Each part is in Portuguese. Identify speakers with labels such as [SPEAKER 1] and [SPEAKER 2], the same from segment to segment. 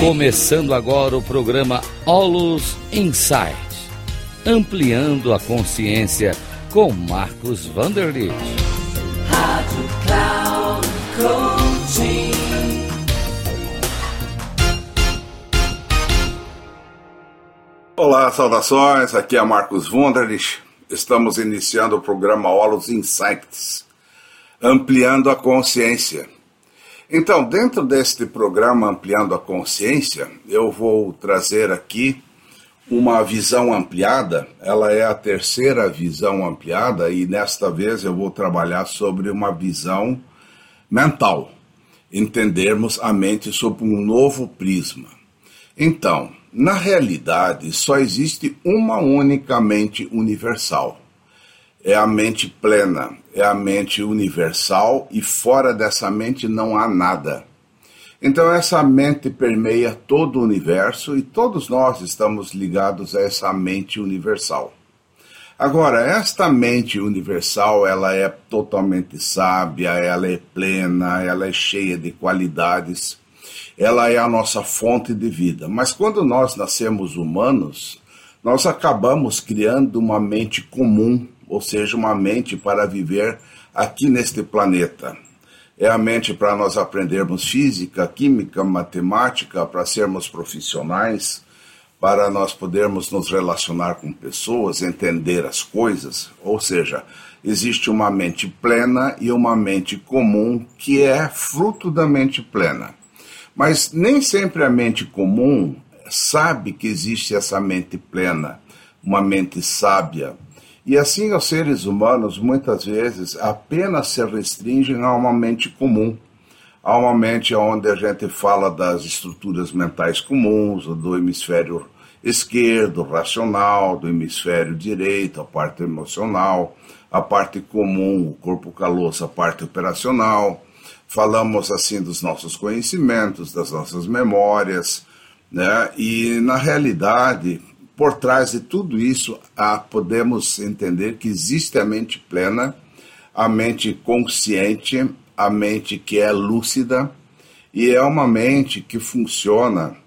[SPEAKER 1] Começando agora o programa Olus Insight, ampliando a consciência com Marcos Vanderlit. Rádio Cloud Coaching.
[SPEAKER 2] Olá, saudações. Aqui é Marcos Vanderlit. Estamos iniciando o programa Olus Insights, ampliando a consciência então, dentro deste programa Ampliando a Consciência, eu vou trazer aqui uma visão ampliada. Ela é a terceira visão ampliada e nesta vez eu vou trabalhar sobre uma visão mental. Entendermos a mente sob um novo prisma. Então, na realidade, só existe uma única mente universal é a mente plena, é a mente universal e fora dessa mente não há nada. Então, essa mente permeia todo o universo e todos nós estamos ligados a essa mente universal. Agora, esta mente universal, ela é totalmente sábia, ela é plena, ela é cheia de qualidades, ela é a nossa fonte de vida. Mas quando nós nascemos humanos, nós acabamos criando uma mente comum ou seja, uma mente para viver aqui neste planeta. É a mente para nós aprendermos física, química, matemática, para sermos profissionais, para nós podermos nos relacionar com pessoas, entender as coisas. Ou seja, existe uma mente plena e uma mente comum que é fruto da mente plena. Mas nem sempre a mente comum sabe que existe essa mente plena, uma mente sábia, e assim os seres humanos muitas vezes apenas se restringem a uma mente comum, a uma mente onde a gente fala das estruturas mentais comuns, do hemisfério esquerdo, racional, do hemisfério direito, a parte emocional, a parte comum, o corpo caloso, a parte operacional. Falamos assim dos nossos conhecimentos, das nossas memórias, né? E na realidade, por trás de tudo isso, ah, podemos entender que existe a mente plena, a mente consciente, a mente que é lúcida, e é uma mente que funciona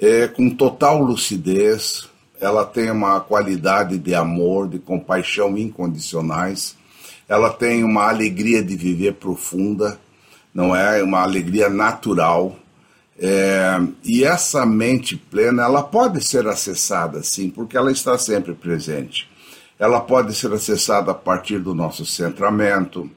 [SPEAKER 2] é, com total lucidez, ela tem uma qualidade de amor, de compaixão incondicionais, ela tem uma alegria de viver profunda, não é? Uma alegria natural é, e essa mente plena, ela pode ser acessada, sim, porque ela está sempre presente. Ela pode ser acessada a partir do nosso centramento,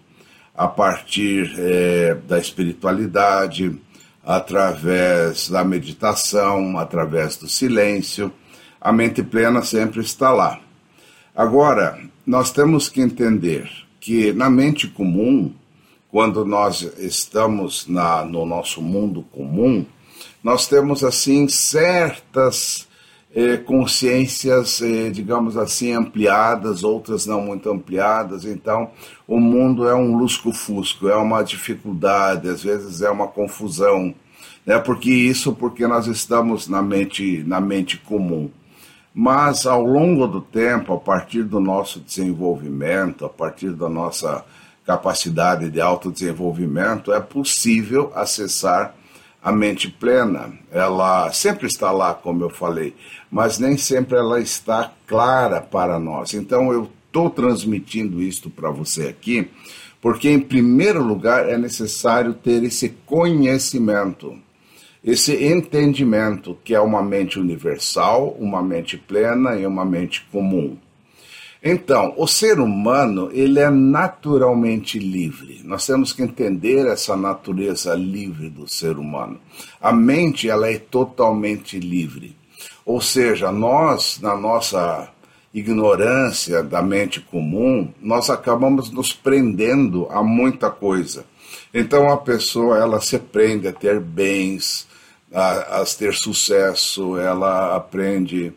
[SPEAKER 2] a partir é, da espiritualidade, através da meditação, através do silêncio. A mente plena sempre está lá. Agora, nós temos que entender que na mente comum, quando nós estamos na, no nosso mundo comum, nós temos assim certas eh, consciências, eh, digamos assim, ampliadas, outras não muito ampliadas. Então, o mundo é um lusco-fusco, é uma dificuldade, às vezes é uma confusão, né? Porque isso, porque nós estamos na mente, na mente comum. Mas ao longo do tempo, a partir do nosso desenvolvimento, a partir da nossa capacidade de autodesenvolvimento, é possível acessar a mente plena. Ela sempre está lá, como eu falei, mas nem sempre ela está clara para nós. Então eu estou transmitindo isto para você aqui, porque em primeiro lugar é necessário ter esse conhecimento, esse entendimento que é uma mente universal, uma mente plena e uma mente comum. Então, o ser humano, ele é naturalmente livre. Nós temos que entender essa natureza livre do ser humano. A mente, ela é totalmente livre. Ou seja, nós, na nossa ignorância da mente comum, nós acabamos nos prendendo a muita coisa. Então a pessoa ela se prende a ter bens, a, a ter sucesso, ela aprende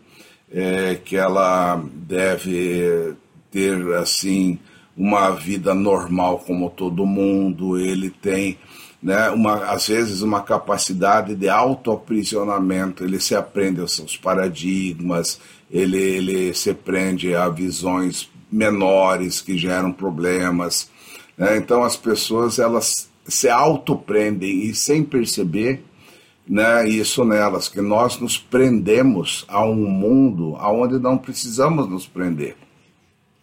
[SPEAKER 2] é, que ela deve ter assim uma vida normal como todo mundo. Ele tem, né, uma, às vezes, uma capacidade de autoaprisionamento. Ele se aprende aos seus paradigmas, ele, ele se prende a visões menores que geram problemas. Né? Então as pessoas elas se autoprendem e sem perceber né, isso nelas, que nós nos prendemos a um mundo aonde não precisamos nos prender.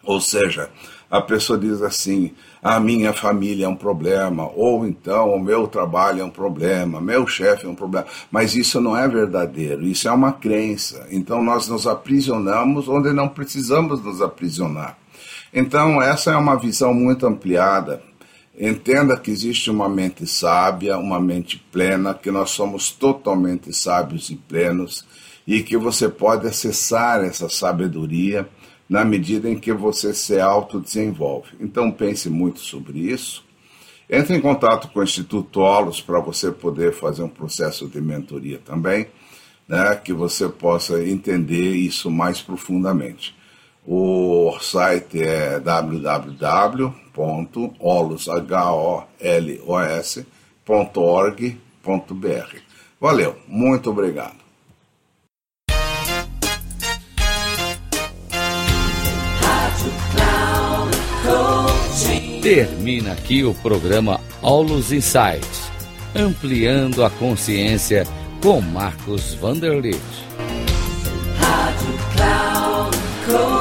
[SPEAKER 2] Ou seja, a pessoa diz assim: a minha família é um problema, ou então o meu trabalho é um problema, meu chefe é um problema. Mas isso não é verdadeiro, isso é uma crença. Então nós nos aprisionamos onde não precisamos nos aprisionar. Então, essa é uma visão muito ampliada. Entenda que existe uma mente sábia, uma mente plena, que nós somos totalmente sábios e plenos e que você pode acessar essa sabedoria na medida em que você se autodesenvolve. Então pense muito sobre isso. Entre em contato com o Instituto Olos para você poder fazer um processo de mentoria também, né, que você possa entender isso mais profundamente. O site é www.holos.org.br. Valeu, muito obrigado.
[SPEAKER 1] Termina aqui o programa Aulos Insights, ampliando a consciência com Marcos Vanderlit. Rádio Cloud Coaching.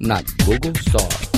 [SPEAKER 1] not Google Star.